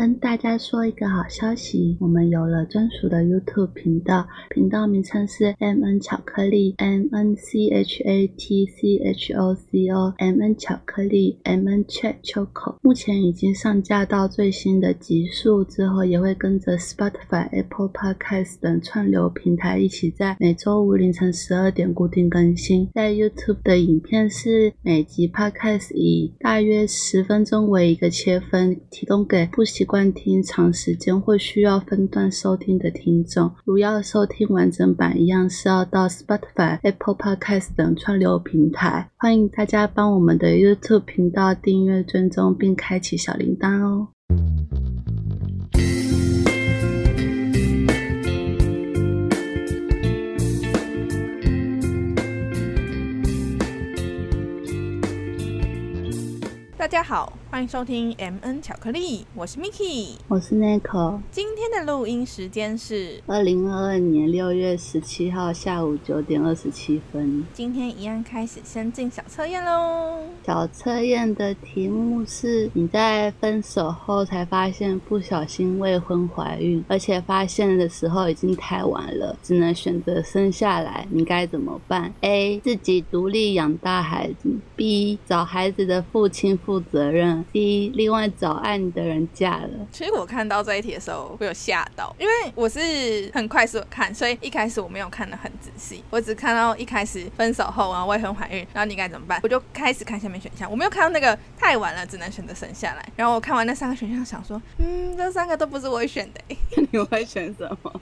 跟大家说一个好消息，我们有了专属的 YouTube 频道，频道名称是 M N 巧克力 M N C H A T C H O C O M N 巧克力 M N Chat Choco。目前已经上架到最新的集数，之后也会跟着 Spotify、Apple Podcast 等串流平台一起在每周五凌晨十二点固定更新。在 YouTube 的影片是每集 Podcast 以大约十分钟为一个切分，提供给不习惯听长时间或需要分段收听的听众。如要收听完整版，一样是要到 Spotify、Apple Podcast 等串流平台。欢迎大家帮我们的 YouTube 频道订阅、追踪并开启小铃铛哦。大家好，欢迎收听 M N 巧克力，我是 Miki。我是 Nico，今天的录音时间是二零二二年六月十七号下午九点二十七分。今天一样开始先进小测验喽。小测验的题目是：你在分手后才发现不小心未婚怀孕，而且发现的时候已经太晚了，只能选择生下来，你该怎么办？A. 自己独立养大孩子；B. 找孩子的父亲负责任；C. 另外找爱你的人嫁了。其实我看到这一题的时候，我有吓到，因为我是很快速地看，所以一开始我没有看得很仔细，我只看到一开始分手后然后未婚怀孕，然后你该怎么办？我就开始看下面选项，我没有看到那个太晚了，只能选择生下来。然后我看完那三个选项，想说，嗯，这三个都不是我会选的、欸。你会选什么？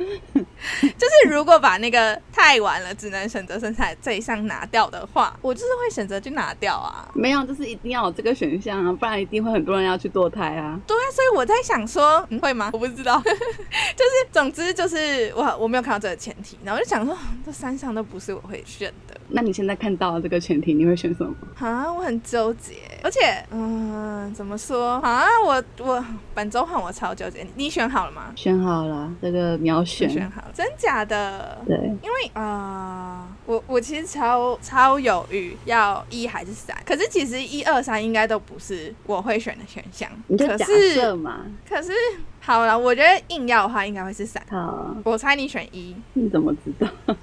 就是如果把那个太晚了，只能选择生下这一项拿掉的话，我就是会选择去拿掉啊。没有，就是一定要有这个选项啊，不然一定会很多人要去堕胎啊。对啊，所以我在想说，嗯、会吗？我不知道，就是总之就是我我没有看到这个前提，然后我就想说，这三项都不是我会选的那你现在看到了这个前提，你会选什么？啊，我很纠结，而且嗯、怎么说啊？我我本周换我超纠结，你选好了吗？选好了，这个秒选。选好了，真假的？对，因为呃，我我其实超超犹豫要一还是三，可是其实一二三应该都不是我会选的选项。你就假可是设嘛。可是好了，我觉得硬要的话应该会是三。好，我猜你选一，你怎么知道？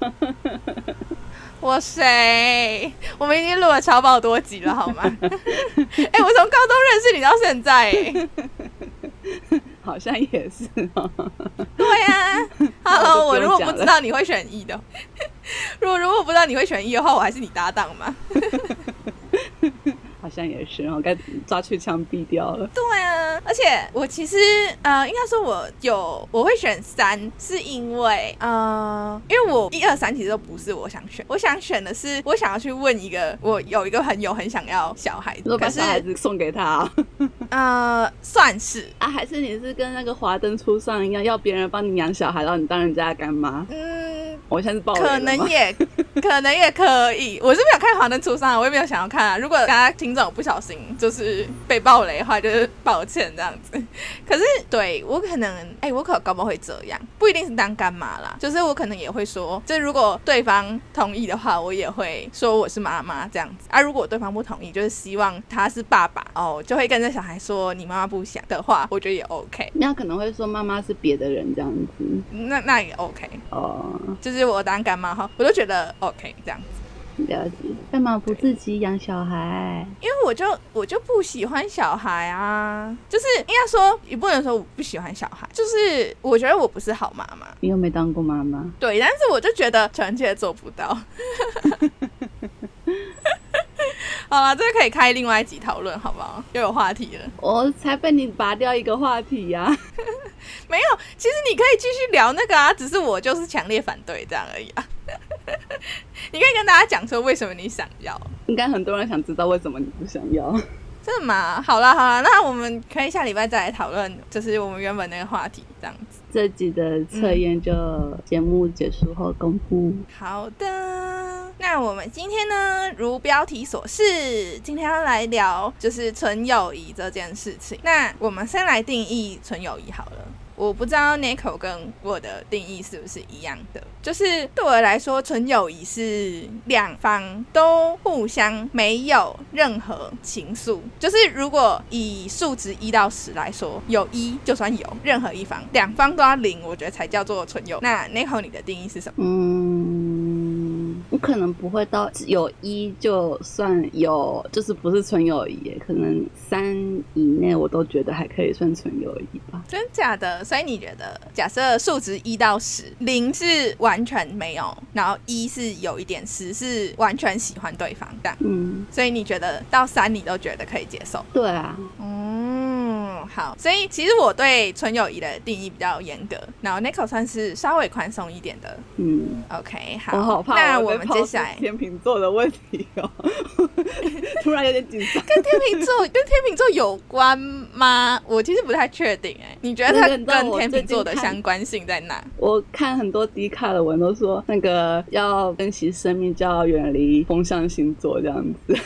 我谁？我们已经录了超爆多集了，好吗？哎、我从高中认识你到现在、哎好像也是哦。对呀、啊。Hello，我如果不知道你会选一的，如果如果不知道你会选一的话，我还是你搭档嘛。好像也是然后，该抓去枪毙掉了。对啊，而且我其实呃，应该说我有我会选三，是因为呃，因为我一二三其实都不是我想选，我想选的是我想要去问一个我有一个朋友很想要小孩子，说把可是小孩子送给他、哦、呃算是啊？还是你是跟那个华灯初上一样，要别人帮你养小孩，然后你当人家的干妈？嗯。我现在是可能也 可能也可以，我是没有看《华灯初上》，我也没有想要看啊。如果大家听众不小心就是被爆雷的话，就是抱歉这样子。可是对我可能，哎、我可搞不好会这样，不一定是当干妈啦，就是我可能也会说，就如果对方同意的话，我也会说我是妈妈这样子啊。如果对方不同意，就是希望他是爸爸哦，就会跟这小孩说你妈妈不想的话，我觉得也 OK，那可能会说妈妈是别的人这样子那那也 OK，哦，就是我当干妈哈，我就觉得 OK 这样子。了解。干嘛不自己养小孩？因为我就我就不喜欢小孩啊，就是应该说也不能说我不喜欢小孩，就是我觉得我不是好妈妈，你又没当过妈妈，对，但是我就觉得臣妾做不到。好了，这个可以开另外一集讨论，好不好？又有话题了。我才被你拔掉一个话题呀、没有，其实你可以继续聊那个啊，只是我就是强烈反对这样而已啊。你可以跟大家讲说为什么你想要。应该很多人想知道为什么你不想要。真的吗？好啦好啦，那我们可以下礼拜再来讨论，就是我们原本那个话题这样子。这集的测验就节目结束后公布。好的，那我们今天呢，如标题所示，今天要来聊就是纯友谊这件事情。那我们先来定义纯友谊好了。我不知道 Nico 跟我的定义是不是一样的。就是对我来说，纯友谊是两方都互相没有任何情愫。就是如果以数值一到十来说，有一就算有，任何一方两方都要零，我觉得才叫做纯友。那 Nico 你的定义是什么？嗯，我可能不会到有一就算有，就是不是纯友谊，可能三以内我都觉得还可以算纯友谊吧。真假的？所以你觉得，假设数值一到十，零是完全没有，然后一是有一点，十是完全喜欢对方的。嗯，所以你觉得到三你都觉得可以接受？对啊。嗯，好。所以其实我对纯友谊的定义比较严格，然后 Nico 算是稍微宽松一点的。嗯，OK，好。我好怕，那我们接下来天秤座的问题哦，突然有点紧张。跟天秤座跟天秤座有关吗？我其实不太确定哎。你觉得它跟天秤座的相关性在哪？我看很多迪卡的文都说，那个要珍惜生命，就要远离风象星座这样子。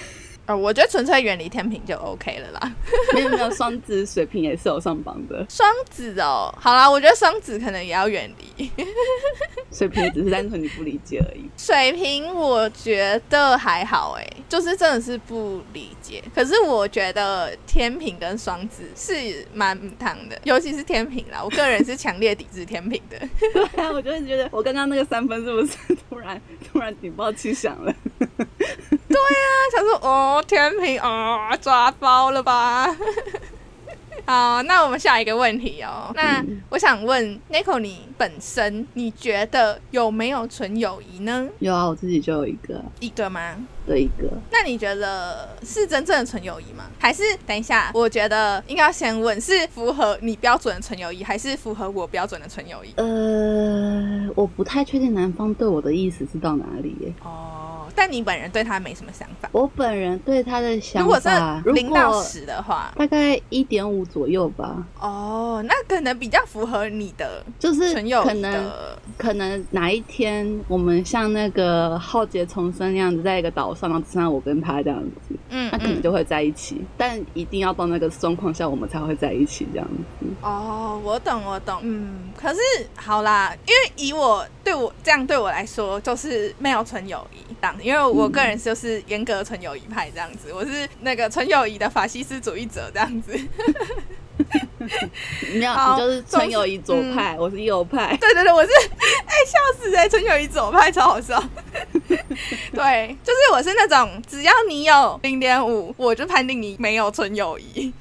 哦，我觉得纯粹远离天平就 OK 了啦。没有没有，双子、水瓶也是有上榜的。双子哦，好啦，我觉得双子可能也要远离。水瓶只是单纯你不理解而已。水瓶我觉得还好哎，就是真的是不理解。可是我觉得天平跟双子是蛮烫的，尤其是天平啦，我个人是强烈抵制天平的。对啊，我就是觉得我刚刚那个三分是不是突然突然警报器响了？对啊，想说哦，天平啊，抓包了吧？好，那我们下一个问题哦。那我想问 Nico，你本身你觉得有没有纯友谊呢？有啊，我自己就有一个，一个吗？对，一个。那你觉得是真正的纯友谊吗？还是等一下，我觉得应该先问，是符合你标准的纯友谊，还是符合我标准的纯友谊？呃，我不太确定男方对我的意思是到哪里耶。哦。但你本人对他没什么想法。我本人对他的想法，如果是零到十的话，大概一点五左右吧。哦，那可能比较符合你的，就是可能可能哪一天我们像那个浩劫重生那样子，在一个岛上，然后只剩下我跟他这样子，嗯，那可能就会在一起。但一定要到那个状况下，我们才会在一起这样子。哦，我懂，我懂。嗯，可是好啦，因为以我对我这样对我来说，就是没有纯友谊当。因为我个人就是严格纯友谊派这样子，我是那个纯友谊的法西斯主义者这样子。没有，你就是纯友谊左派，我是右派。对对对，我是哎笑死哎，纯友谊左派超好笑。对，就是我是那种只要你有零点五，我就判定你没有纯友谊。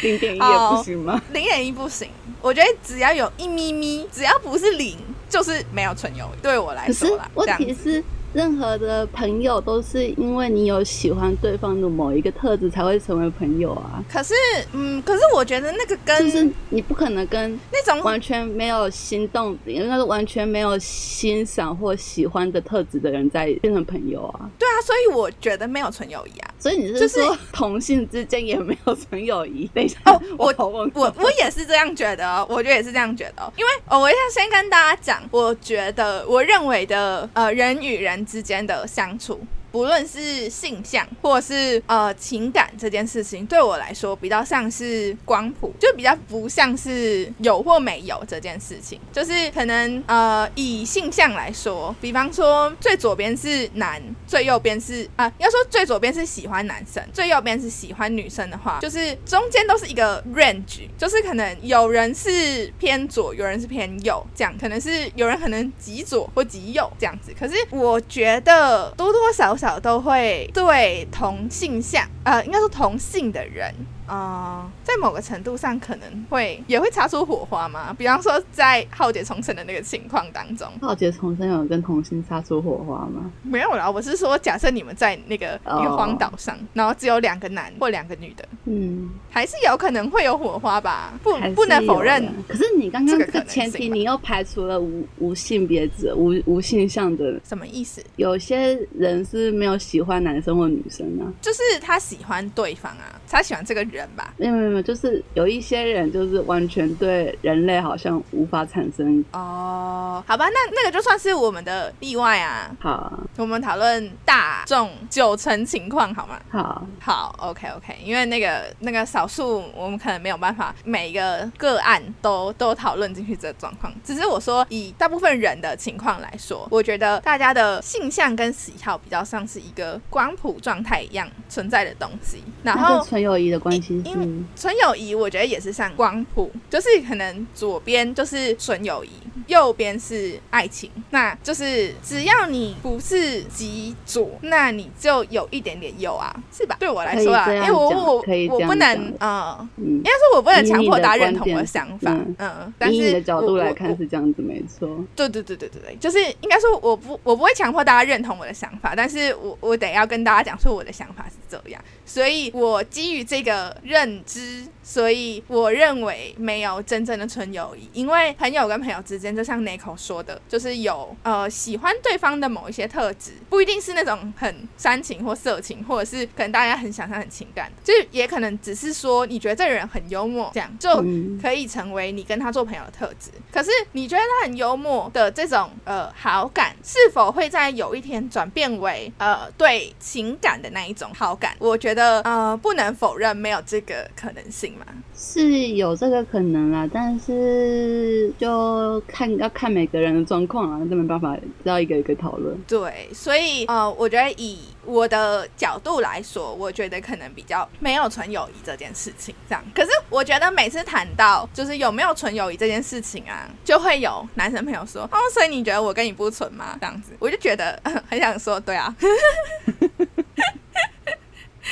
零点一也不行吗？零点一不行，我觉得只要有一咪咪，只要不是零，就是没有纯友谊。对我来说啦，问题是。任何的朋友都是因为你有喜欢对方的某一个特质才会成为朋友啊。可是，嗯，可是我觉得那个跟就是你不可能跟那种完全没有心动，应该是完全没有欣赏或喜欢的特质的人在变成朋友啊。对啊，所以我觉得没有纯友谊啊。所以你是说 同性之间也没有纯友谊？等一下，哦，我我我也是这样觉得，我觉得也是这样觉得。因为哦，我要先跟大家讲，我觉得我认为的呃人与人。之间的相处。不论是性向或是呃情感这件事情，对我来说比较像是光谱，就比较不像是有或没有这件事情。就是可能呃以性向来说，比方说最左边是男，最右边是啊，要说最左边是喜欢男生，最右边是喜欢女生的话，就是中间都是一个 range，就是可能有人是偏左，有人是偏右，这样可能是有人可能极左或极右这样子。可是我觉得多多少。少都会对同性相，呃，应该说同性的人。啊，在某个程度上可能会也会擦出火花吗？比方说在浩劫重生的那个情况当中，浩劫重生有跟同性擦出火花吗？没有啦，我是说假设你们在那个一个荒岛上，然后只有两个男或两个女的，嗯，还是有可能会有火花吧？不，不能否认。可是你刚刚这个前提，你又排除了无无性别者、无无性向的，什么意思？有些人是没有喜欢男生或女生啊，就是他喜欢对方啊，他喜欢这个人。人吧，没有没有就是有一些人就是完全对人类好像无法产生。哦，好吧，那那个就算是我们的例外啊。好，我们讨论大众九成情况好吗？好，好，OK OK，因为那个那个少数，我们可能没有办法每一个个案都都讨论进去这个状况。只是我说以大部分人的情况来说，我觉得大家的性向跟喜好比较像是一个光谱状态一样存在的东西。然那后跟纯友谊的关系是因为纯友谊，我觉得也是像光谱，就是可能左边就是纯友谊，右边是爱情。那就是只要你不是极左，那你就有一点点右啊，是吧？对我来说啊，因为我我我不能讲呃，嗯应，该说我不能强迫大家认同我的想法，嗯嗯，但是以你的角度来看是这样子，没错。对对对对对对，就是应该说我不我不会强迫大家认同我的想法，但是我我得要跟大家讲说我的想法是这样，所以我基于这个认知，所以我认为没有真正的纯友谊，因为朋友跟朋友之间，就像 Nico 说的，就是有呃喜欢对方的某一些特质，不一定是那种很煽情或色情，或者是可能大家很想象很情感，就是也可能只是说你觉得这个人很幽默，这样就嗯可以成为你跟他做朋友的特质。可是你觉得他很幽默的这种呃好感，是否会在有一天转变为呃对情感的那一种好感？我觉得呃不能否认没有这个可能性嘛。是有这个可能啦，但是就看要看每个人的状况啊，这没办法要一个一个讨论。对，所以呃，我觉得以我的角度来说，我觉得可能比较没有纯友谊这件事情这样。可是我觉得每次谈到就是有没有纯友谊这件事情啊，就会有男生朋友说，哦，所以你觉得我跟你不纯吗？这样子，我就觉得 很想说，对啊。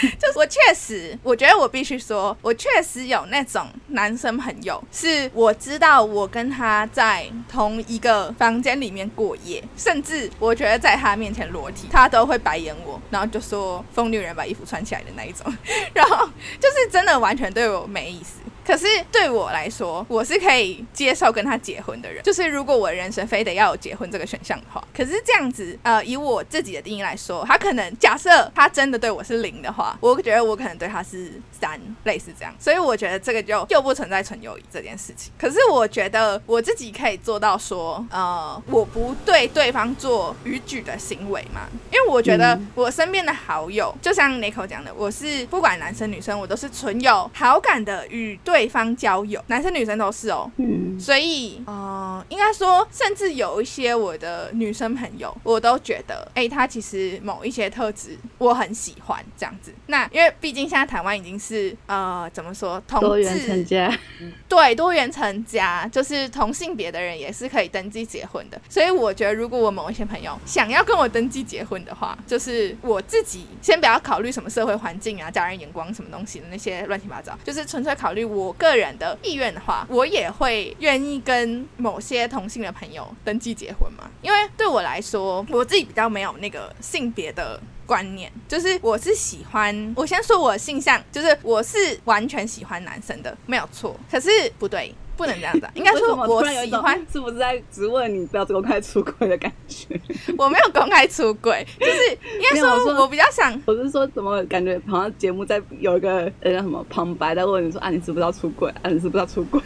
就我确实，我觉得我必须说，我确实有那种男生朋友，是我知道我跟他在同一个房间里面过夜，甚至我觉得在他面前裸体，他都会白眼我，然后就说疯女人把衣服穿起来的那一种，然后就是真的完全对我没意思。可是对我来说，我是可以接受跟他结婚的人。就是如果我人生非得要有结婚这个选项的话，可是这样子，呃，以我自己的定义来说，他可能假设他真的对我是零的话，我觉得我可能对他是三，类似这样。所以我觉得这个就又不存在纯友谊这件事情。可是我觉得我自己可以做到说，呃，我不对对方做逾矩的行为嘛，因为我觉得我身边的好友，就像 Nico 讲的，我是不管男生女生，我都是纯有好感的与对方交友，男生女生都是哦。嗯，所以，呃，应该说，甚至有一些我的女生朋友，我都觉得，哎、她其实某一些特质我很喜欢这样子。那因为毕竟现在台湾已经是呃，怎么说，同多元成志家，对多元成家，就是同性别的人也是可以登记结婚的。所以我觉得，如果我某一些朋友想要跟我登记结婚的话，就是我自己先不要考虑什么社会环境啊、家人眼光什么东西的那些乱七八糟，就是纯粹考虑我我个人的意愿的话，我也会愿意跟某些同性的朋友登记结婚嘛。因为对我来说，我自己比较没有那个性别的观念，就是我是喜欢，我先说我的性向，就是我是完全喜欢男生的，没有错。可是不对，不能这样子啊，应该说我有喜欢，是不是在质问你不要公开出轨的感觉？我没有公开出轨，就是应该说说我比较想我是说，怎么感觉好像节目在有一个呃叫什么旁白在问你说啊，你知不知道出轨？啊，你知不知道出轨？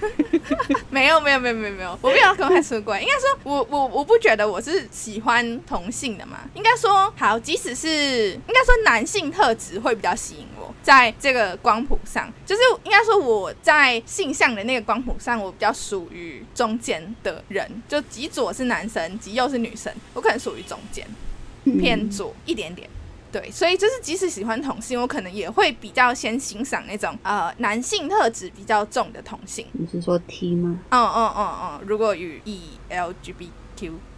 没有没有没有没有没有，我没有公开出轨。应该说我我我不觉得我是喜欢同性的嘛。应该说好，即使是应该说男性特质会比较吸引我，在这个光谱上，就是应该说我在性向的那个光谱上，我比较属于中间的人，就极左是男生，极右是女生，我可能属于中间。偏左一点点。对，所以就是即使喜欢同性，我可能也会比较先欣赏那种呃男性特质比较重的同性。你是说 T 吗？嗯嗯嗯嗯，如果与以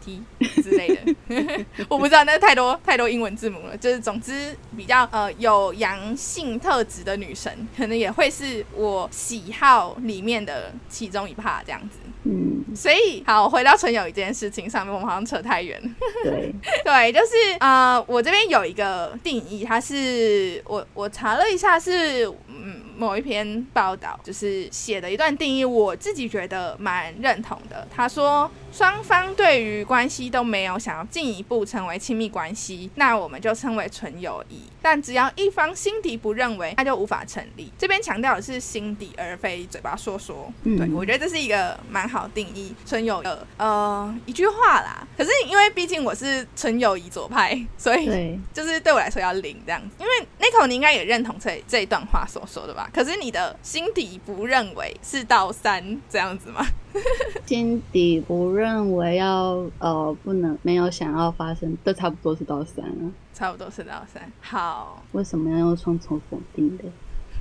LGBTQT 之类的，我不知道，那太多太多英文字母了。就是总之比较呃有阳性特质的女生，可能也会是我喜好里面的其中一 part 这样子。嗯，所以好，回到纯友谊这件事情上面，我们好像扯太远了。对，对，就是呃，我这边有一个定义，它是我我查了一下是嗯某一篇报道，就是写的一段定义，我自己觉得蛮认同的。他说，双方对于关系都没有想要进一步成为亲密关系，那我们就称为纯友谊。但只要一方心底不认为，那就无法成立。这边强调的是心底，而非嘴巴说说。嗯对我觉得这是一个蛮好定义纯友的呃一句话啦。可是因为毕竟我是纯友谊左派，所以对，就是对我来说要零这样子。因为 Nico 你应该也认同这这一段话所说的吧？可是你的心底不认为是到三这样子吗？心底不认为要呃不能没有想要发生，这差不多是到三了。差不多是到三。好，为什么要用双重否定的？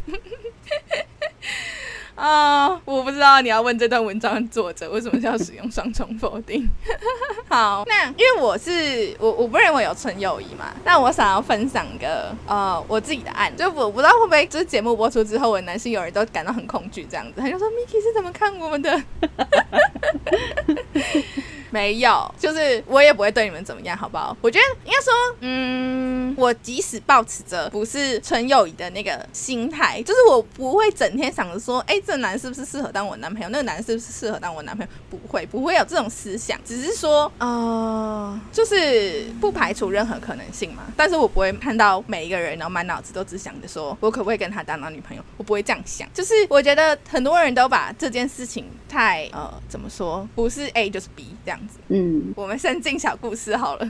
啊、我不知道你要问这段文章的作者为什么是要使用双重否定。好，那因为我是我我不认为有纯友谊嘛，那我想要分享个呃我自己的案，就我不知道会不会就是节目播出之后，我的男性友人都感到很恐惧这样子，他就说 Miki 是怎么看我们的？没有，就是我也不会对你们怎么样，好不好？我觉得应该说，嗯，我即使保持着不是纯友谊的那个心态，就是我不会整天想着说，哎、这男是不是适合当我男朋友？那个男是不是适合当我男朋友？不会，不会有这种思想，只是说，呃，就是不排除任何可能性嘛。但是我不会看到每一个人，然后满脑子都只想着说我可不可以跟他当男女朋友，我不会这样想。就是我觉得很多人都把这件事情太呃怎么说，不是 A 就是 B 这样子。嗯，我们先进小故事好了。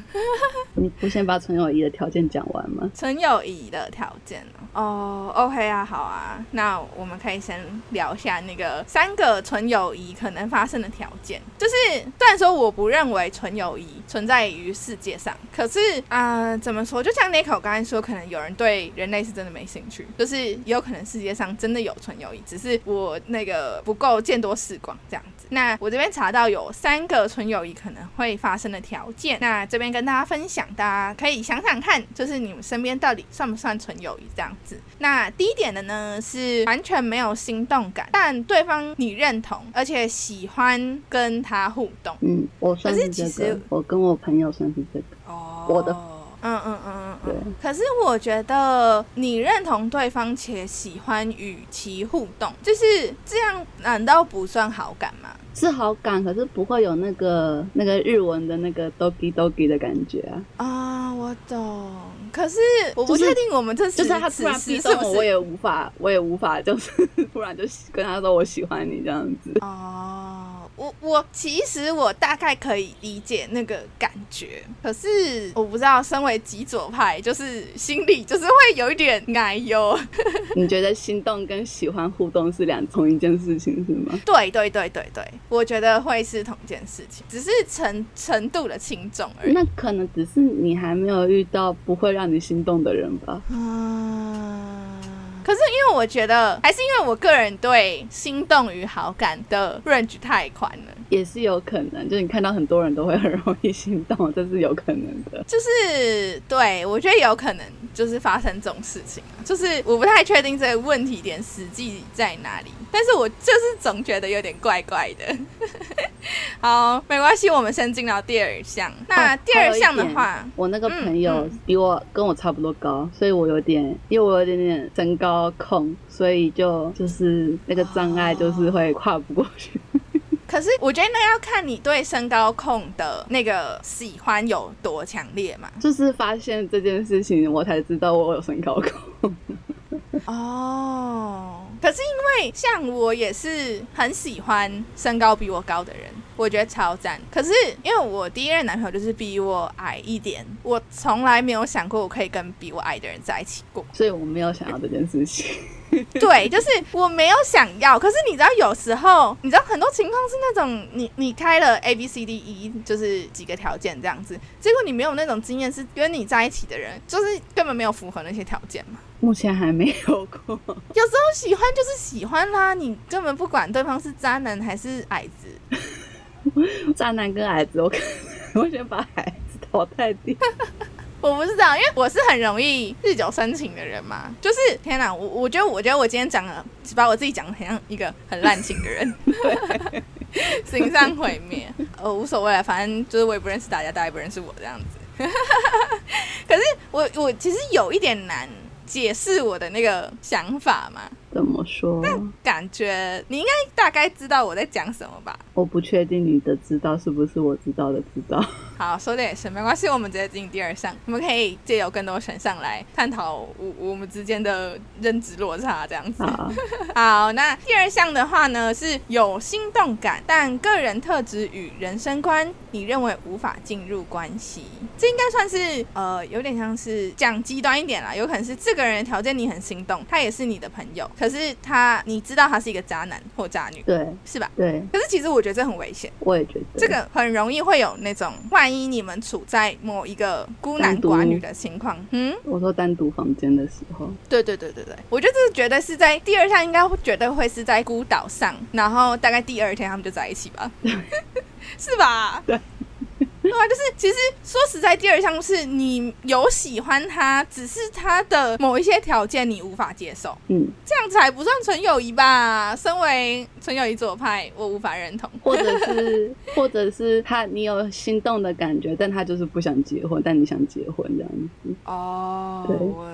你不先把纯友谊的条件讲完吗？纯友谊的条件哦、o k 啊，好啊，那我们可以先聊下那个三个纯友谊可能发生的条件。就是虽然说我不认为纯友谊存在于世界上，可是啊、怎么说？就像 Nico 刚才说，可能有人对人类是真的没兴趣，就是也有可能世界上真的有纯友谊，只是我那个不够见多识广这样。那我这边查到有三个纯友谊可能会发生的条件，那这边跟大家分享，大家可以想想看，就是你们身边到底算不算纯友谊这样子。那第一点的呢是完全没有心动感，但对方你认同，而且喜欢跟他互动。嗯，我算是这个是其实，我跟我朋友算是这个。哦我的嗯嗯嗯嗯嗯。可是我觉得你认同对方且喜欢与其互动，就是这样，难道不算好感吗？是好感，可是不会有那个那个日文的那个 dogi dogi 的感觉啊。啊，我懂。可是我不就是确定我们这就是他突然此逼动我，我？也无法，我也无法，就是 突然就跟他说我喜欢你这样子。哦，我我其实我大概可以理解那个感觉，可是我不知道，身为极左派，就是心里就是会有一点哎呦。你觉得心动跟喜欢互动是两同一件事情是吗？对对对对对，我觉得会是同一件事情，只是程程度的轻重而已。那可能只是你还没有遇到不会让你心动的人吧。嗯，可是因为我觉得，还是因为我个人对心动与好感的 range 太宽了。也是有可能，就是你看到很多人都会很容易心动，这是有可能的。就是对我觉得有可能就是发生这种事情啊，就是我不太确定这个问题点实际在哪里，但是我就是总觉得有点怪怪的。好，没关系，我们先进到第二项。那哦第二项的话我那个朋友嗯嗯比我、跟我差不多高，所以我有点，因为我有点点身高控，所以就就是那个障碍就是会跨不过去。可是我觉得那要看你对身高控的那个喜欢有多强烈嘛。就是发现这件事情，我才知道我有身高控。哦，可是因为像我也是很喜欢身高比我高的人，我觉得超赞。可是因为我第一任男朋友就是比我矮一点，我从来没有想过我可以跟比我矮的人在一起过。所以我没有想要这件事情。对，就是我没有想要，可是你知道有时候，你知道很多情况是那种你你开了 A B C D E，就是几个条件这样子，结果你没有那种经验，是跟你在一起的人就是根本没有符合那些条件嘛。目前还没有过。有时候喜欢就是喜欢啦，你根本不管对方是渣男还是矮子。渣男跟矮子，我可能会先把矮子淘汰掉。我不是这样，因为我是很容易日久生情的人嘛。就是天哪，我我觉得，我觉得我今天讲了，把我自己讲的很像一个很滥情的人，形象毁灭。呃，无所谓了，反正就是我也不认识大家，大家也不认识我这样子。可是我我其实有一点难解释我的那个想法嘛，怎么说？感觉你应该大概知道我在讲什么吧？我不确定你的知道是不是我知道的知道。好，说的也是，没关系，我们直接进第二项，我们可以借由更多选项来探讨我我们之间的认知落差，这样子。好，好，那第二项的话呢，是有心动感，但个人特质与人生观，你认为无法进入关系。这应该算是呃，有点像是讲极端一点啦，有可能是这个人的条件你很心动，他也是你的朋友，可是他你知道他是一个渣男或渣女，对是吧？对，可是其实我觉得这很危险。我也觉得这个很容易会有那种，万一你们处在某一个孤男寡女的情况，嗯，我说单独房间的时候，对对对对对，我觉得这绝对是在第二项，应该会绝对会是在孤岛上，然后大概第二天他们就在一起吧，是吧？对。对啊，就是其实说实在，第二项是你有喜欢他，只是他的某一些条件你无法接受，嗯，这样才不算纯友谊吧？身为纯友谊左派，我无法认同。或者是或者是他你有心动的感觉，但他就是不想结婚，但你想结婚这样子，哦，对我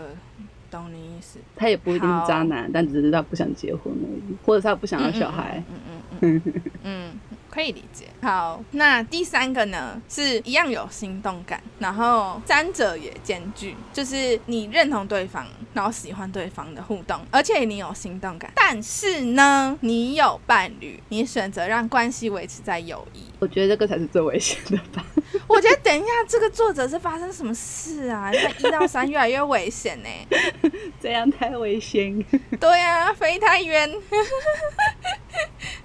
懂你意思。他也不一定是渣男，但只是他不想结婚而已，或者他不想要小孩。嗯嗯嗯嗯嗯，可以理解。好，那第三个呢，是一样有心动感，然后三者也兼具，就是你认同对方，然后喜欢对方的互动，而且你有心动感，但是呢，你有伴侣，你选择让关系维持在友谊。我觉得这个才是最危险的吧。我觉得等一下，这个作者是发生什么事啊？那一到三越来越危险呢、这样太危险。对呀、飞太远。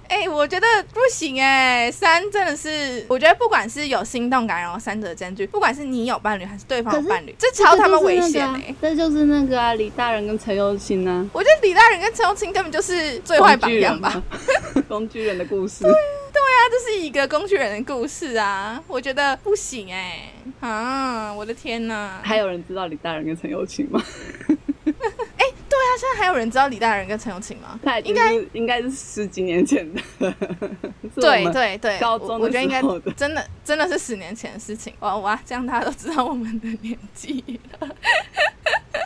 哎、我觉得不行哎、三真的是，我觉得不管是有心动感，然后三者兼具，不管是你有伴侣还是对方有伴侣，这超他妈危险哎、这就是那个啊，李大人跟陈又青啊，我觉得李大人跟陈幼卿根本就是最坏榜样吧？工具人的故事。对啊，这是一个工具人的故事啊，我觉得不行哎、啊，我的天呐！还有人知道李大人跟陈友琴吗？哎、对啊，现在还有人知道李大人跟陈友琴吗？应该是应该是十几年前的，对对对，高中我我觉得应该真的真的是十年前的事情。哇哇，这样大家都知道我们的年纪了。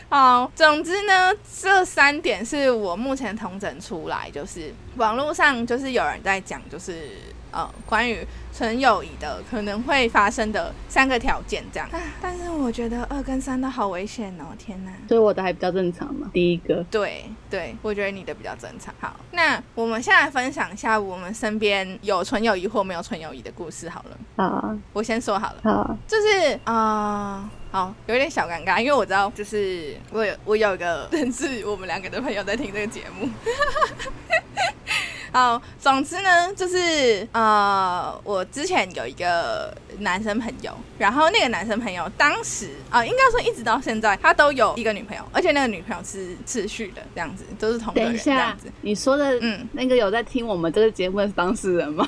好，总之呢，这三点是我目前统整出来，就是网络上就是有人在讲，就是呃关于纯友谊的可能会发生的三个条件这样。啊但是我觉得二跟三都好危险哦，天哪！所以我的还比较正常嘛。第一个，对对，我觉得你的比较正常。好，那我们现在来分享一下我们身边有纯友谊或没有纯友谊的故事好了。好我先说好了，好，就是啊、呃好，有点小尴尬，因为我知道，就是我有我有一个认识我们两个的朋友在听这个节目。好，总之呢，就是呃，我之前有一个男生朋友，然后那个男生朋友当时啊、应该说一直到现在，他都有一个女朋友，而且那个女朋友是持续的，这样子，都是同个等一下人这样子。，你说的嗯那个有在听我们这个节目的是当事人吗？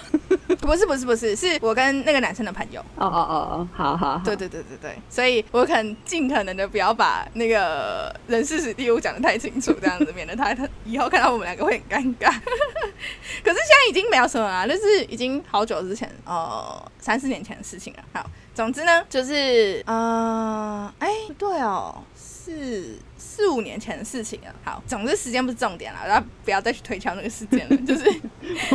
不是不是不是，是我跟那个男生的朋友。哦哦哦哦，好好好，对对对对对，所以我可能尽可能的不要把那个人事史地物讲的太清楚，这样子免得他他以后看到我们两个会很尴尬。可是现在已经没有什么了，就是已经好久之前，呃，三四年前的事情了。好，总之呢，就是呃，哎，不对哦，是四五年前的事情了。好，总之时间不是重点了，然后不要再去推敲那个事件了，就是。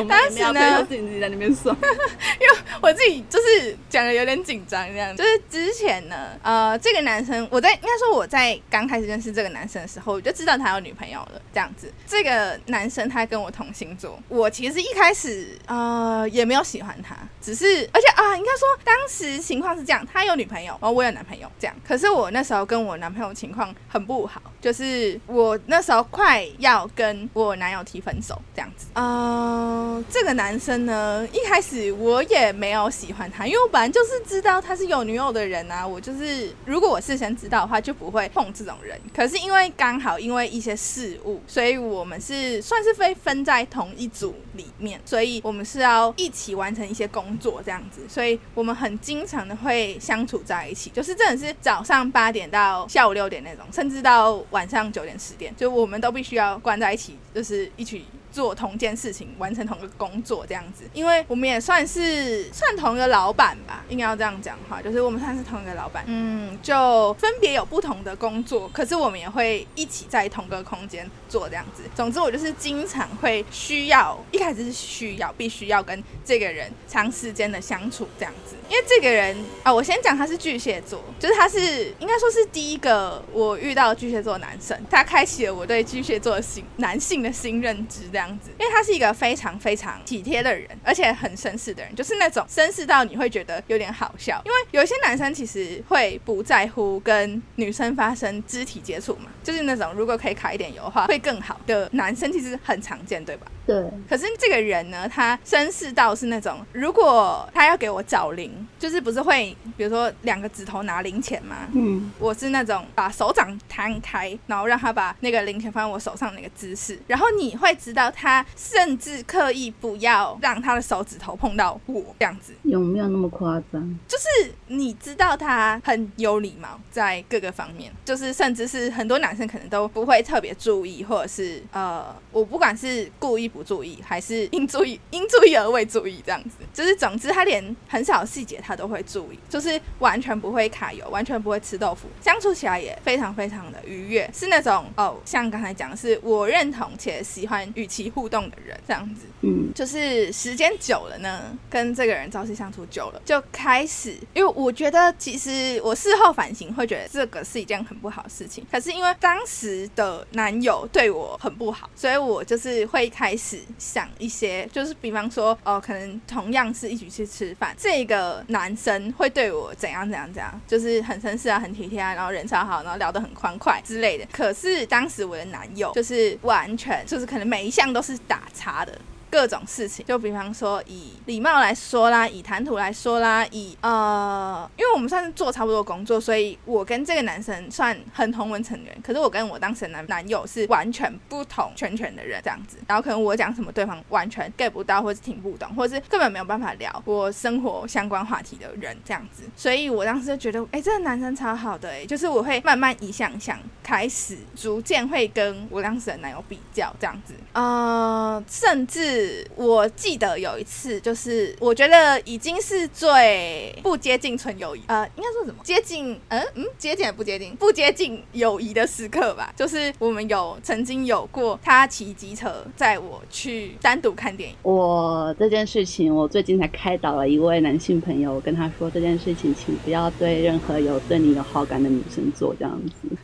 当时呢自己自己在那边算。我自己就是讲的有点紧张，这样。就是之前呢，呃，这个男生，我在应该说我在刚开始认识这个男生的时候，我就知道他有女朋友了，这样子。这个男生他跟我同星座，我其实一开始呃也没有喜欢他，只是而且啊，应该说当时情况是这样，他有女朋友，然后我有男朋友，这样。可是我那时候跟我男朋友情况很不好，就是我那时候快要跟我男友提分手，这样子。呃，这个男生呢，一开始我也没有喜欢他，因为我本来就是知道他是有女友的人啊。我就是如果我事先知道的话，就不会碰这种人。可是因为刚好因为一些事物，所以我们是算是被分在同一组里面，所以我们是要一起完成一些工作这样子，所以我们很经常的会相处在一起，就是真的是早上八点到下午六点那种，甚至到晚上九点十点，就我们都必须要关在一起，就是一起做同件事情，完成同一个工作这样子。因为我们也算是算同一个老板吧，应该要这样讲话，就是我们算是同一个老板。嗯，就分别有不同的工作，可是我们也会一起在同个空间做这样子。总之，我就是经常会需要，一开始是需要，必须要跟这个人长时间的相处这样子。因为这个人啊，我先讲他是巨蟹座，就是他是应该说是第一个我遇到巨蟹座男生，他开启了我对巨蟹座的新男性的新认知这样样子。因为他是一个非常非常体贴的人，而且很绅士的人，就是那种绅士到你会觉得有点好笑。因为有一些男生其实会不在乎跟女生发生肢体接触嘛，就是那种如果可以卡一点油的话会更好的男生，其实很常见，对吧？对。可是这个人呢，他绅士到是那种，如果他要给我找零。就是不是会，比如说两个指头拿零钱吗？嗯，我是那种把手掌摊开，然后让他把那个零钱放在我手上那个姿势，然后你会知道他甚至刻意不要让他的手指头碰到我这样子。有没有那么夸张？就是你知道他很有礼貌，在各个方面，就是甚至是很多男生可能都不会特别注意，或者是呃，我不管是故意不注意，还是应注意应注意而未注意这样子，就是总之他连很少细节他都会注意，就是完全不会卡油，完全不会吃豆腐，相处起来也非常非常的愉悦，是那种哦，像刚才讲的是我认同且喜欢与其互动的人这样子。嗯，就是时间久了呢，跟这个人朝夕相处久了，就开始，因为我觉得其实我事后反省会觉得这个是一件很不好的事情，可是因为当时的男友对我很不好，所以我就是会开始想一些，就是比方说哦，可能同样是一起去吃饭，这个男生会对我怎样怎样怎样，就是很绅士啊，很体贴啊，然后人超好，然后聊得很欢快之类的。可是当时我的男友就是完全就是可能每一项都是打叉的。各种事情，就比方说以礼貌来说啦，以谈吐来说啦，以呃，因为我们算是做差不多工作，所以我跟这个男生算很同文成员。可是我跟我当时的男男友是完全不同圈圈的人，这样子。然后可能我讲什么，对方完全 get 不到，或是听不懂，或是根本没有办法聊我生活相关话题的人，这样子。所以我当时就觉得，哎，这个男生超好的，哎，就是我会慢慢一项项开始，逐渐会跟我当时的男友比较，这样子。呃，甚至。我记得有一次，就是我觉得已经是最不接近纯友谊，呃，应该说什么接近，嗯嗯，接近不接近，不接近友谊的时刻吧。就是我们有曾经有过他骑机车载我去单独看电影。我这件事情，我最近才开导了一位男性朋友，我跟他说这件事情，请不要对任何有对你有好感的女生做这样子。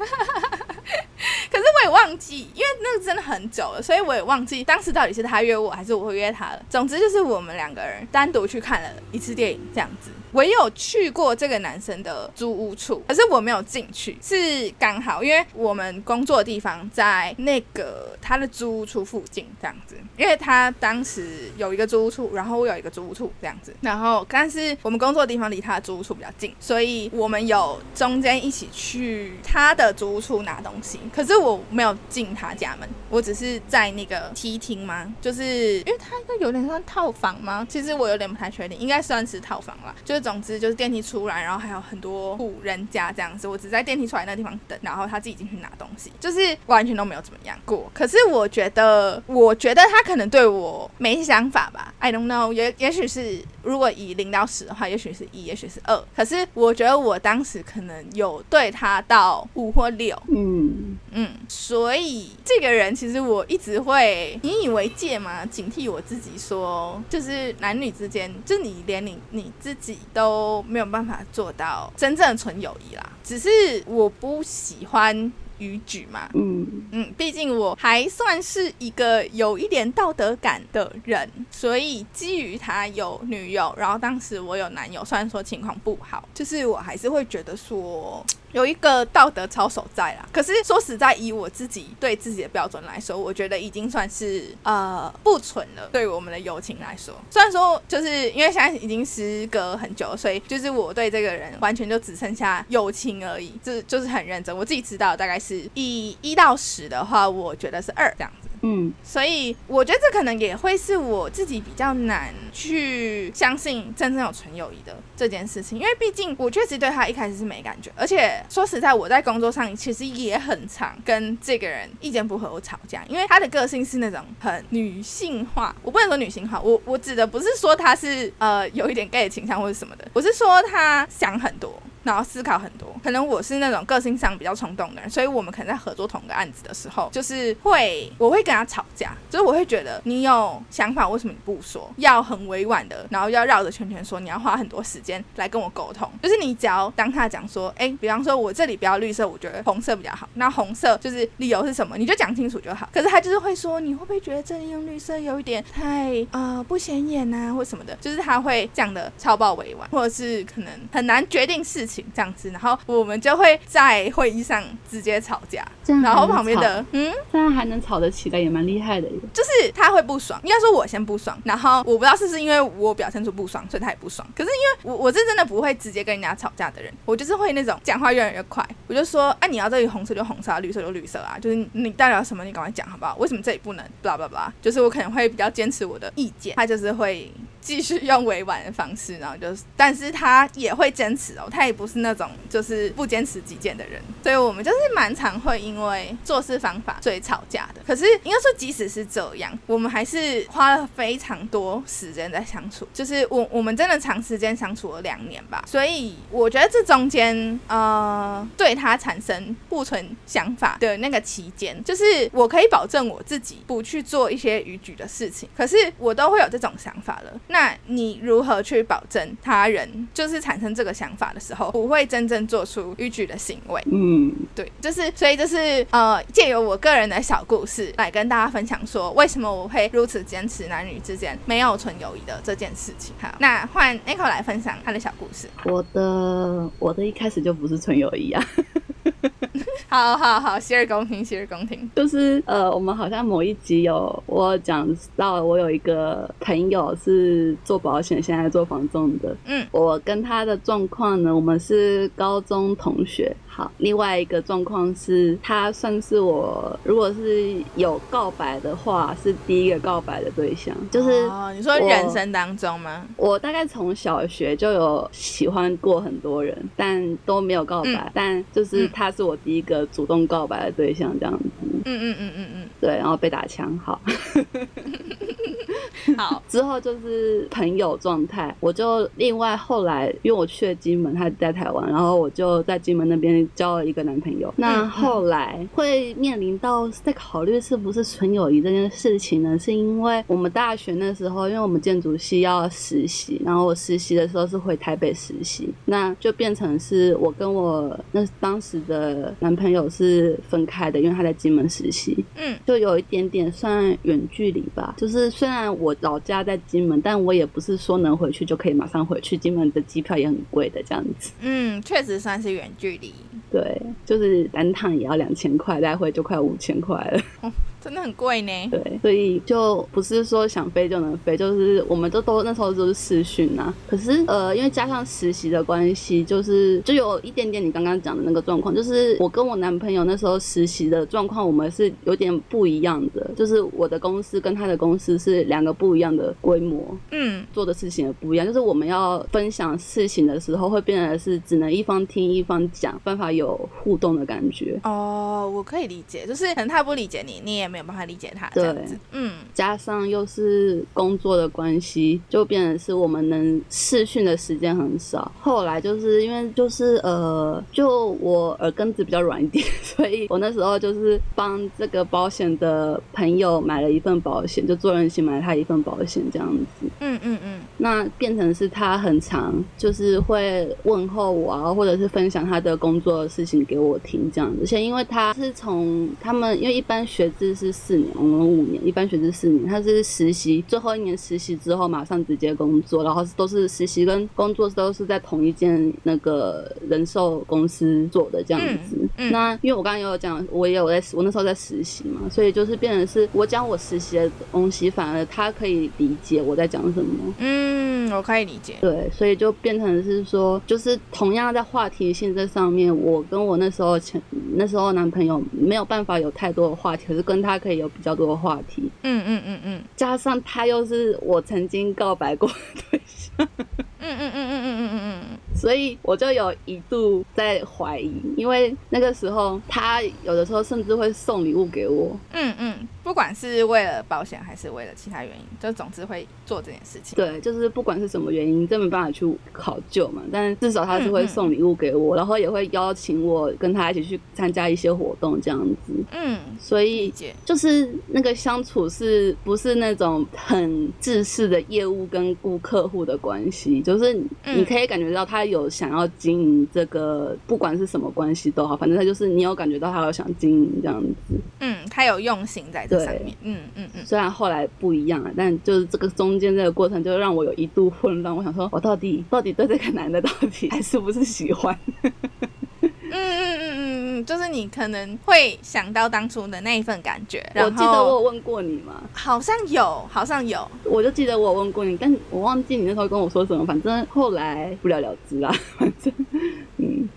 可是我也忘记，因为那个真的很久了，所以我也忘记当时到底是他约我还是我会约他了。总之就是我们两个人单独去看了一次电影，这样子。我有去过这个男生的租屋处，可是我没有进去，是刚好因为我们工作的地方在那个他的租屋处附近这样子，因为他当时有一个租屋处，然后我有一个租屋处这样子，然后但是我们工作的地方离他的租屋处比较近，所以我们有中间一起去他的租屋处拿东西，可是我没有进他家门，我只是在那个梯厅吗？就是因为他应该有点像套房吗？其实我有点不太确定，应该算是套房了，就。总之就是电梯出来，然后还有很多户人家这样子，我只在电梯出来那地方等，然后他自己进去拿东西，就是完全都没有怎么样过。可是我觉得，我觉得他可能对我没想法吧，I don't know，也也许是如果以零到十的话，也许是一，也许是二。可是我觉得我当时可能有对他到五或六，嗯嗯，所以这个人其实我一直会引以为戒嘛，警惕我自己说，就是男女之间，就你连你你自己。都没有办法做到真正的纯友谊啦，只是我不喜欢逾矩嘛。嗯嗯，毕竟我还算是一个有一点道德感的人，所以基于他有女友，然后当时我有男友，虽然说情况不好，就是我还是会觉得说。有一个道德操守在啦，可是说实在，以我自己对自己的标准来说，我觉得已经算是呃不纯了。对于我们的友情来说，虽然说就是因为现在已经时隔很久，所以就是我对这个人完全就只剩下友情而已，就就是很认真。我自己知道大概是以一到十的话，我觉得是二这样子。嗯所以我觉得这可能也会是我自己比较难去相信真正有纯友谊的这件事情，因为毕竟我确实对他一开始是没感觉，而且说实在，我在工作上其实也很常跟这个人意见不合，我吵架，因为他的个性是那种很女性化，我不能说女性化，我我指的不是说他是呃有一点 gay 的倾向或者什么的，我是说他想很多。然后思考很多，可能我是那种个性上比较冲动的人，所以我们可能在合作同个案子的时候，就是会我会跟他吵架，就是我会觉得你有想法，为什么你不说？要很委婉的，然后要绕着圈圈说，你要花很多时间来跟我沟通。就是你只要当他讲说，哎，比方说我这里不要绿色，我觉得红色比较好，那红色就是理由是什么，你就讲清楚就好。可是他就是会说，你会不会觉得这里用绿色有一点太呃不显眼啊，或什么的？就是他会讲的超爆委婉，或者是可能很难决定事情这样子，然后我们就会在会议上直接吵架，然后旁边的嗯。这样还能吵得起来，也蛮厉害的耶。就是他会不爽，应该说我先不爽，然后我不知道是不是因为我表现出不爽，所以他也不爽。可是因为我我是真的不会直接跟人家吵架的人，我就是会那种讲话越来越快，我就说，啊，你要这里红色就红色啊，绿色就绿色啊，就是你你代表什么，你赶快讲好不好？为什么这里不能？blah blah blah，就是我可能会比较坚持我的意见，他就是会。继续用委婉的方式，然后就是，但是他也会坚持哦，他也不是那种就是不坚持己见的人，所以我们就是蛮常会因为做事方法所以吵架的。可是应该说，即使是这样，我们还是花了非常多时间在相处，就是我我们真的长时间相处了两年吧，所以我觉得这中间呃对他产生不存想法的那个期间，就是我可以保证我自己不去做一些逾矩的事情，可是我都会有这种想法了。那你如何去保证他人就是产生这个想法的时候，不会真正做出逾矩的行为？嗯，对，就是所以就是呃，借由我个人的小故事来跟大家分享说，为什么我会如此坚持男女之间没有纯友谊的这件事情。好，那换 Echo 来分享他的小故事。我的我的一开始就不是纯友谊啊，好好好，洗耳恭听，洗耳恭听。就是呃，我们好像某一集有我讲到，我有一个朋友是做保险，现在做房仲的。嗯，我跟他的状况呢，我们是高中同学。好，另外一个状况是，他算是我如果是有告白的话，是第一个告白的对象，就是哦，你说人生当中吗？我大概从小学就有喜欢过很多人，但都没有告白。嗯但就是嗯他是我第一个主动告白的对象，这样子。嗯嗯嗯嗯嗯对，然后被打枪。好，嗯，好，之后就是朋友状态。我就另外后来，因为我去了金门，他在台湾，然后我就在金门那边交了一个男朋友。那嗯后来会面临到在考虑是不是纯友谊这件事情呢？是因为我们大学那时候，因为我们建筑系要实习，然后我实习的时候是回台北实习，那就变成是我跟我那当时的男朋友是分开的，因为他在金门实习。嗯就有一点点算远距离吧。就是虽然我老家在金门，但我也不是说能回去就可以马上回去。金门的机票也很贵的，这样子。嗯，确实算是远距离，对，就是单趟也要两千块，来回就快五千块了。真的很贵呢。对，所以就不是说想飞就能飞，就是我们都都那时候都是试训啊。可是呃，因为加上实习的关系，就是就有一点点你刚刚讲的那个状况，就是我跟我男朋友那时候实习的状况，我们是有点不一样的。就是我的公司跟他的公司是两个不一样的规模，嗯做的事情也不一样。就是我们要分享事情的时候，会变得是只能一方听一方讲，办法有互动的感觉。哦，我可以理解，就是可能他不理解你，你也没有办法理解他这样子。嗯加上又是工作的关系，就变成是我们能试训的时间很少。后来就是因为就是呃，就我耳根子比较软一点，所以我那时候就是帮这个保险的朋友买了一份保险，就做人行买了他一份保险这样子。嗯嗯嗯，那变成是他很长，就是会问候我啊，或者是分享他的工作的事情给我听这样子。而且因为他是从他们，因为一般学制是四年，我们五年，一般学制四年，他是实习最后一年实习之后马上直接工作，然后都是实习跟工作都是在同一间那个人寿公司做的这样子。嗯那因为我刚刚也有讲，我也有在，我那时候在实习嘛，所以就是变成是我讲我实习的东西，反而他可以理解我在讲什么。嗯，我可以理解。对，所以就变成是说，就是同样在话题性这上面，我跟我那时候前那时候男朋友没有办法有太多的话题，可是跟他可以有比较多的话题，嗯嗯嗯嗯。加上他又是我曾经告白过的对象，嗯嗯嗯嗯嗯嗯嗯嗯所以我就有一度在怀疑，因为那个时候他有的时候甚至会送礼物给我，嗯嗯，不管是为了保险还是为了其他原因，就总之会做这件事情。对，就是不管是什么原因，真没办法去考究嘛，但至少他是会送礼物给我，然后也会邀请我跟他一起去参加一些活动这样子，嗯，所以。就是那个相处是不是那种很自私的业务跟顾客户的关系？就是嗯你可以感觉到他有想要经营这个，不管是什么关系都好，反正他就是你有感觉到他有想经营这样子。嗯，他有用心在这上面。嗯嗯嗯。虽然后来不一样了，但就是这个中间这个过程，就让我有一度混乱。我想说，我到底到底对这个男的到底还是不是喜欢？嗯嗯嗯嗯嗯，就是你可能会想到当初的那一份感觉，我记得我有问过你吗，好像有，好像有，我就记得我有问过你，但我忘记你那时候跟我说什么。反正后来不了了之啦。反正，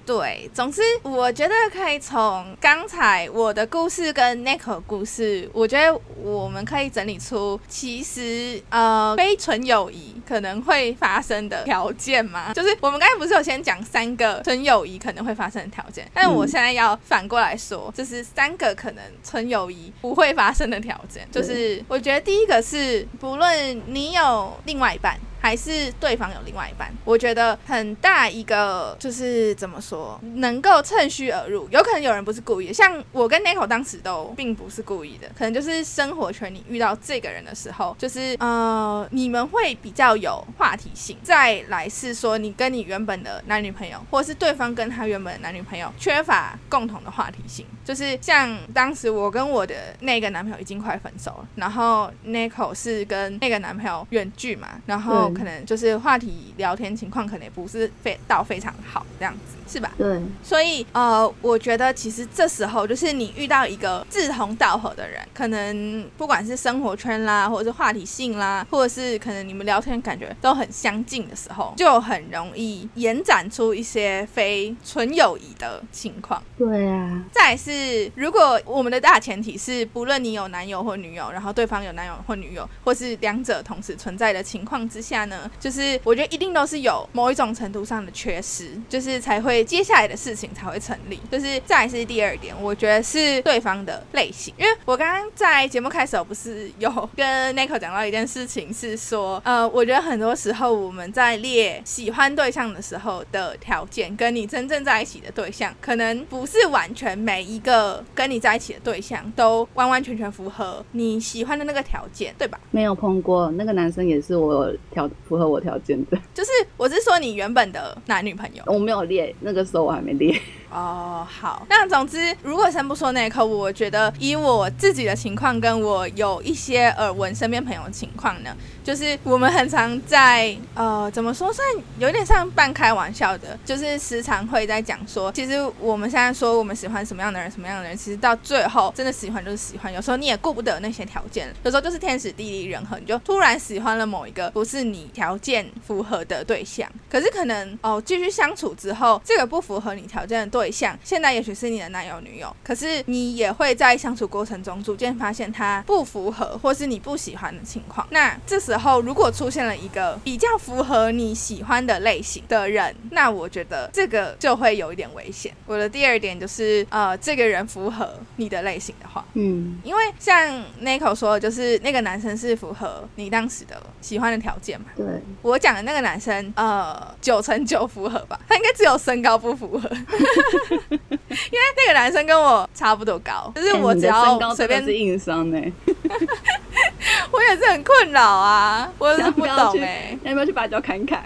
对，总之我觉得可以从刚才我的故事跟 Nico 故事，我觉得我们可以整理出，其实呃非纯友谊可能会发生的条件嘛，就是我们刚才不是有先讲三个纯友谊可能会发生的条件，但我现在要反过来说，就是三个可能纯友谊不会发生的条件，就是我觉得第一个是不论你有另外一半。还是对方有另外一半，我觉得很大一个就是怎么说，能够趁虚而入。有可能有人不是故意的，像我跟 Nico 当时都并不是故意的，可能就是生活圈你遇到这个人的时候，就是呃你们会比较有话题性。再来是说你跟你原本的男女朋友，或是对方跟他原本的男女朋友缺乏共同的话题性，就是像当时我跟我的那个男朋友已经快分手了，然后 Nico 是跟那个男朋友远距嘛，然后可能就是话题聊天情况可能也不是非到非常好这样子，是吧？对，所以呃，我觉得其实这时候就是你遇到一个志同道合的人，可能不管是生活圈啦，或者是话题性啦，或者是可能你们聊天感觉都很相近的时候，就很容易延展出一些非纯友谊的情况。对啊，再是，如果我们的大前提是，不论你有男友或女友，然后对方有男友或女友，或是两者同时存在的情况之下呢，就是我觉得一定都是有某一种程度上的缺失，就是才会接下来的事情才会成立。就是再来是第二点，我觉得是对方的类型，因为我刚刚在节目开始，我不是有跟 Nico 讲到一件事情，是说，呃，我觉得很多时候我们在列喜欢对象的时候的条件，跟你真正在一起的对象，可能不是完全每一个跟你在一起的对象都完完全全符合你喜欢的那个条件，对吧？没有碰过那个男生，也是我挑符合我条件的。就是我是说你原本的男女朋友。我没有列，那个时候我还没列。哦，好。那总之，如果先不说那一刻，我觉得以我自己的情况，跟我有一些耳闻身边朋友的情况呢，就是我们很常在呃，怎么说，算有点像半开玩笑的，就是时常会在讲说，其实我们现在说我们喜欢什么样的人，什么样的人，其实到最后真的喜欢就是喜欢，有时候你也顾不得那些条件，有时候就是天时地利人和，你就突然喜欢了某一个不是你条件符合的对象，可是可能哦，继续相处之后，这个不符合你条件的对象，现在也许是你的男友女友，可是你也会在相处过程中逐渐发现他不符合，或是你不喜欢的情况。那这时候如果出现了一个比较符合你喜欢的类型的人，那我觉得这个就会有一点危险。我的第二点就是，呃，这个人符合你的类型的话，嗯，因为像 Nico 说的，就是那个男生是符合你当时的喜欢的条件嘛。对，我讲的那个男生，呃，九成九符合吧，他应该只有身高不符合，因为那个男生跟我差不多高，就是我只要随便，是硬伤呢。我也是很困扰啊，我也是不懂哎、要不要去把脚砍砍？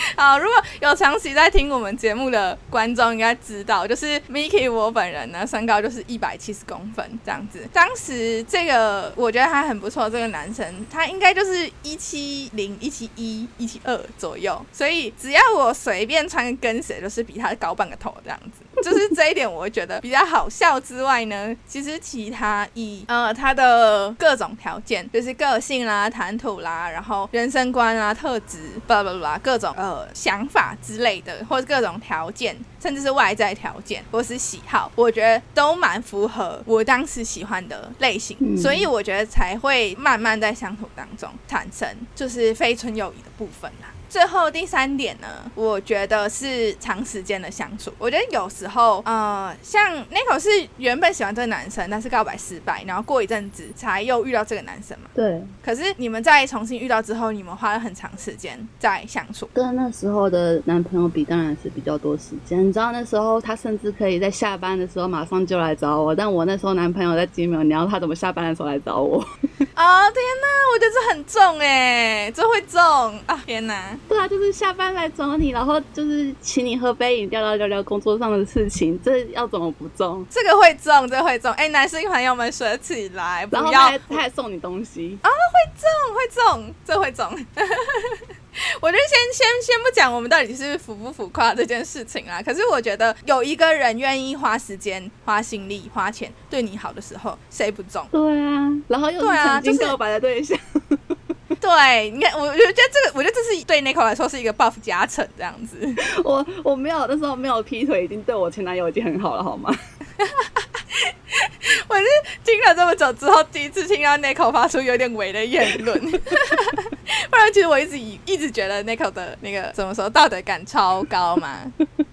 好，如果有长期在听我们节目的观众应该知道，就是 Miki 我本人呢，身高就是一百七十公分这样子。当时这个我觉得他很不错，这个男生他应该就是一七零、一七一、一七二左右，所以只要我随便穿个跟鞋，就是比他高半个头这样子。就是这一点，我会觉得比较好笑之外呢，其实其他以呃他的各种条件，就是个性啦、谈吐啦，然后人生观啊、特质，巴拉巴拉各种想法之类的，或者各种条件，甚至是外在条件或是喜好，我觉得都蛮符合我当时喜欢的类型，嗯所以我觉得才会慢慢在相处当中产生就是非纯友谊的部分啦。最后第三点呢，我觉得是长时间的相处。我觉得有时候，呃，像 Nico 是原本喜欢这个男生，但是告白失败，然后过一阵子才又遇到这个男生嘛。对，可是你们在重新遇到之后，你们花了很长时间在相处。跟那时候的男朋友比，当然是比较多时间。你知道那时候他甚至可以在下班的时候马上就来找我，但我那时候男朋友在金门，你要他怎么下班的时候来找我？啊、天哪，我觉得这很重哎，这会重啊！天哪，对啊，就是下班来找你，然后就是请你喝杯饮料，聊聊聊工作上的事情，这要怎么不中？这个会中，这个会中。哎，男生朋友们学起来，不然后要他还他还送你东西，啊，会中，会中，这会中。我就先先先不讲我们到底是浮不浮夸这件事情啦。可是我觉得有一个人愿意花时间、花心力、花钱对你好的时候，谁不中？对啊，然后又是对啊就是曾经告白的对象，对，你看，我我觉得这个，我觉得这是对 Nico 来说是一个 buff 加成这样子。我我没有那时候没有劈腿，已经对我前男友已经很好了，好吗？我是听了这么久之后，第一次听到 Nico 发出有点伪的言论。不然，其实我一直以一直觉得 Nico 的那个怎么说道德感超高嘛。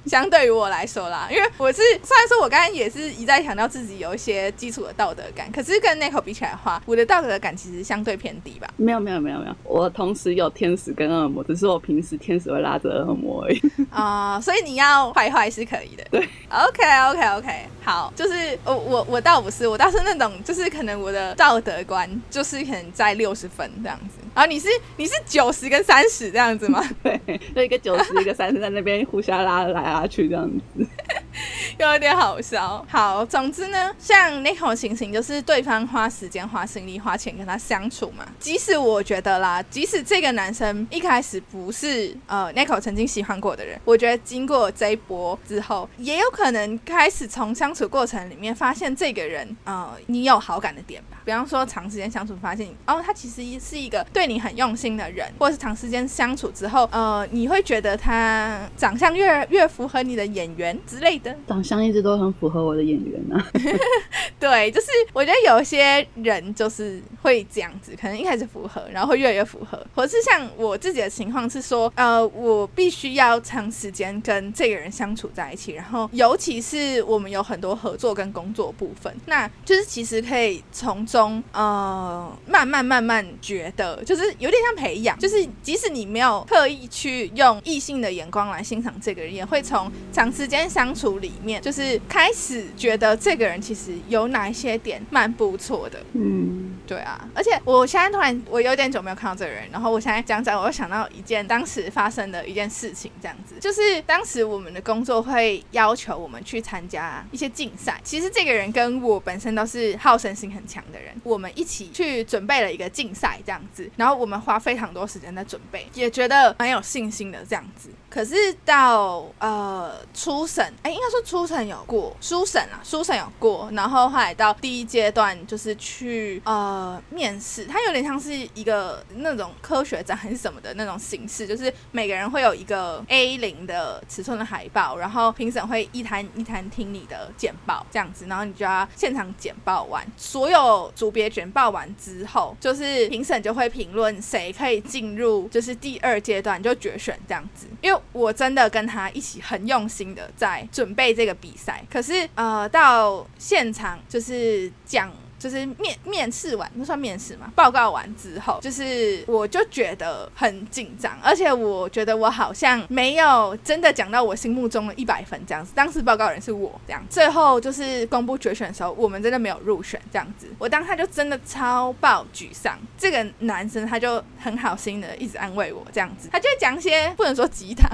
相对于我来说啦，因为我是虽然说我刚刚也是一再强调自己有一些基础的道德感，可是跟 Nico 比起来的话，我的道德感其实相对偏低吧。没有没有没有没有，我同时有天使跟恶魔，只是我平时天使会拉着恶魔而已。啊、所以你要坏坏是可以的。对，OK OK OK，好，就是我我我倒不是，我倒是那种，就是可能我的道德观就是可能在六十分这样子，然后你是你是九十跟三十这样子吗？对，就一个九十，一个三十，在那边互相拉来拉去这样子。有点好笑。好，总之呢，像那种情形，就是对方花时间、花心力、花钱跟他相处嘛。即使我觉得啦，即使这个男生一开始不是呃 Nico 曾经喜欢过的人，我觉得经过这一波之后，也有可能开始从相处过程里面发现这个人呃你有好感的点吧。比方说长时间相处，发现哦他其实是一个对你很用心的人，或者是长时间相处之后，呃你会觉得他长相越越符合你的演员之类的。长相一直都很符合我的演员啊。对，就是我觉得有些人就是会这样子，可能一开始符合，然后会越来越符合，或是像我自己的情况是说，呃，我必须要长时间跟这个人相处在一起，然后尤其是我们有很多合作跟工作部分，那就是其实可以从中呃慢慢慢慢觉得，就是有点像培养，就是即使你没有刻意去用异性的眼光来欣赏这个人，也会从长时间相处里面，就是开始觉得这个人其实有哪一些点蛮不错的。嗯，对啊，而且我现在突然我有点久没有看到这个人，然后我现在讲讲，我又想到一件当时发生的一件事情，这样子，就是当时我们的工作会要求我们去参加一些竞赛。其实这个人跟我本身都是好胜心很强的人，我们一起去准备了一个竞赛这样子，然后我们花非常多时间在准备，也觉得蛮有信心的这样子。可是到呃初审，哎，应该说初审有过，初审啊，初审有过，然后后来到第一阶段就是去呃呃面试，它有点像是一个那种科学展还是什么的那种形式，就是每个人会有一个 A 零的尺寸的海报，然后评审会一摊一摊听你的简报这样子，然后你就要现场简报完，所有组别简报完之后，就是评审就会评论谁可以进入就是第二阶段就决选这样子，因为我真的跟他一起很用心的在准备这个比赛，可是呃到现场就是讲。就是面面试完，那算面试吗？报告完之后，就是我就觉得很紧张，而且我觉得我好像没有真的讲到我心目中的一百分这样子。当时报告人是我这样，最后就是公布决选的时候，我们真的没有入选这样子。我当他就真的超爆沮丧。这个男生他就很好心的一直安慰我这样子，他就讲些不能说鸡汤，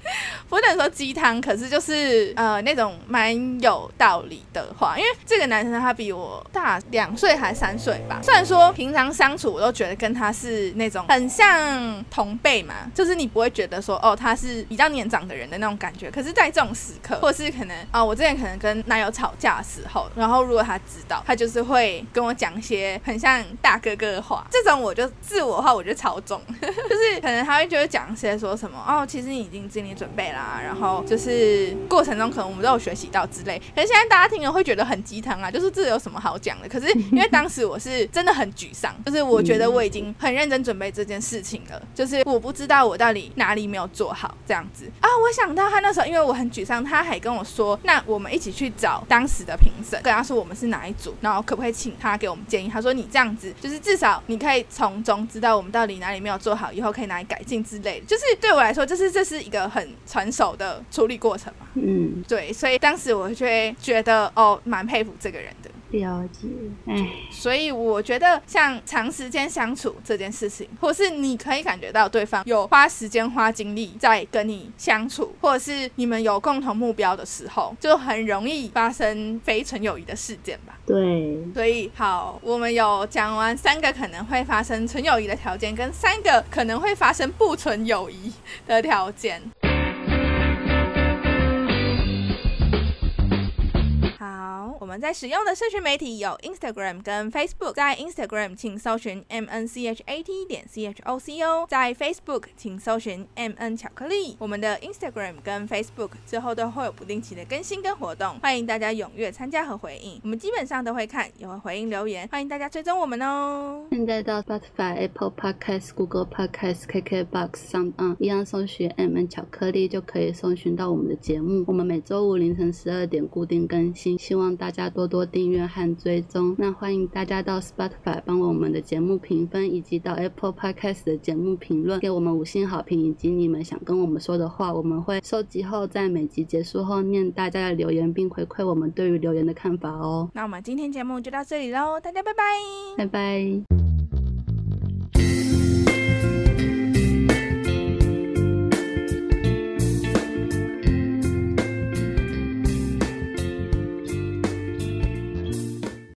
不能说鸡汤，可是就是呃那种蛮有道理的话。因为这个男生他比我大两岁还三岁吧，虽然说平常相处我都觉得跟他是那种很像同辈嘛，就是你不会觉得说哦他是比较年长的人的那种感觉。可是，在这种时刻，或是可能啊，我之前可能跟男友吵架的时候，然后如果他知道，他就是会跟我讲一些很像大哥哥的话，这种我就自我的话，我就超重，就是可能他会就会讲一些说什么哦，其实你已经尽力准备啦，然后就是过程中可能我们都有学习到之类。可是现在大家听了会觉得很鸡汤啊，就是这有什么好讲的？可是因为当时我是真的很沮丧，就是我觉得我已经很认真准备这件事情了，就是我不知道我到底哪里没有做好这样子啊。我想到他那时候，因为我很沮丧，他还跟我说，那我们一起去找当时的评审，跟他说我们是哪一组，然后可不可以请他给我们建议？他说你这样子，就是至少你可以从中知道我们到底哪里没有做好，以后可以哪里改进之类的。就是对我来说，就是这是一个很成熟的处理过程嘛。嗯，对，所以当时我就会觉得，哦，蛮佩服这个人的。了解，哎，所以我觉得像长时间相处这件事情，或是你可以感觉到对方有花时间花精力在跟你相处，或者是你们有共同目标的时候，就很容易发生非纯友谊的事件吧。对，所以好，我们有讲完三个可能会发生纯友谊的条件，跟三个可能会发生不纯友谊的条件。在使用的社群媒体有 Instagram 跟 Facebook。在 Instagram 请搜寻 M N C H A T 点 C H O C O，在 Facebook 请搜寻 M N 巧克力。我们的 Instagram 跟 Facebook 之后都会有不定期的更新跟活动，欢迎大家踊跃参加和回应。我们基本上都会看，也会回应留言，欢迎大家追踪我们哦。现在到 Spotify、Apple Podcast、Google Podcast、KKBox 上，嗯，一样搜寻 M N 巧克力就可以搜寻到我们的节目。我们每周五凌晨十二点固定更新。希望大家多多订阅和追踪。那欢迎大家到 Spotify 帮我们的节目评分，以及到 Apple Podcast 的节目评论，给我们五星好评，以及你们想跟我们说的话，我们会收集后在每集结束后念大家的留言，并回馈我们对于留言的看法哦。那我们今天节目就到这里喽，大家拜拜，拜拜。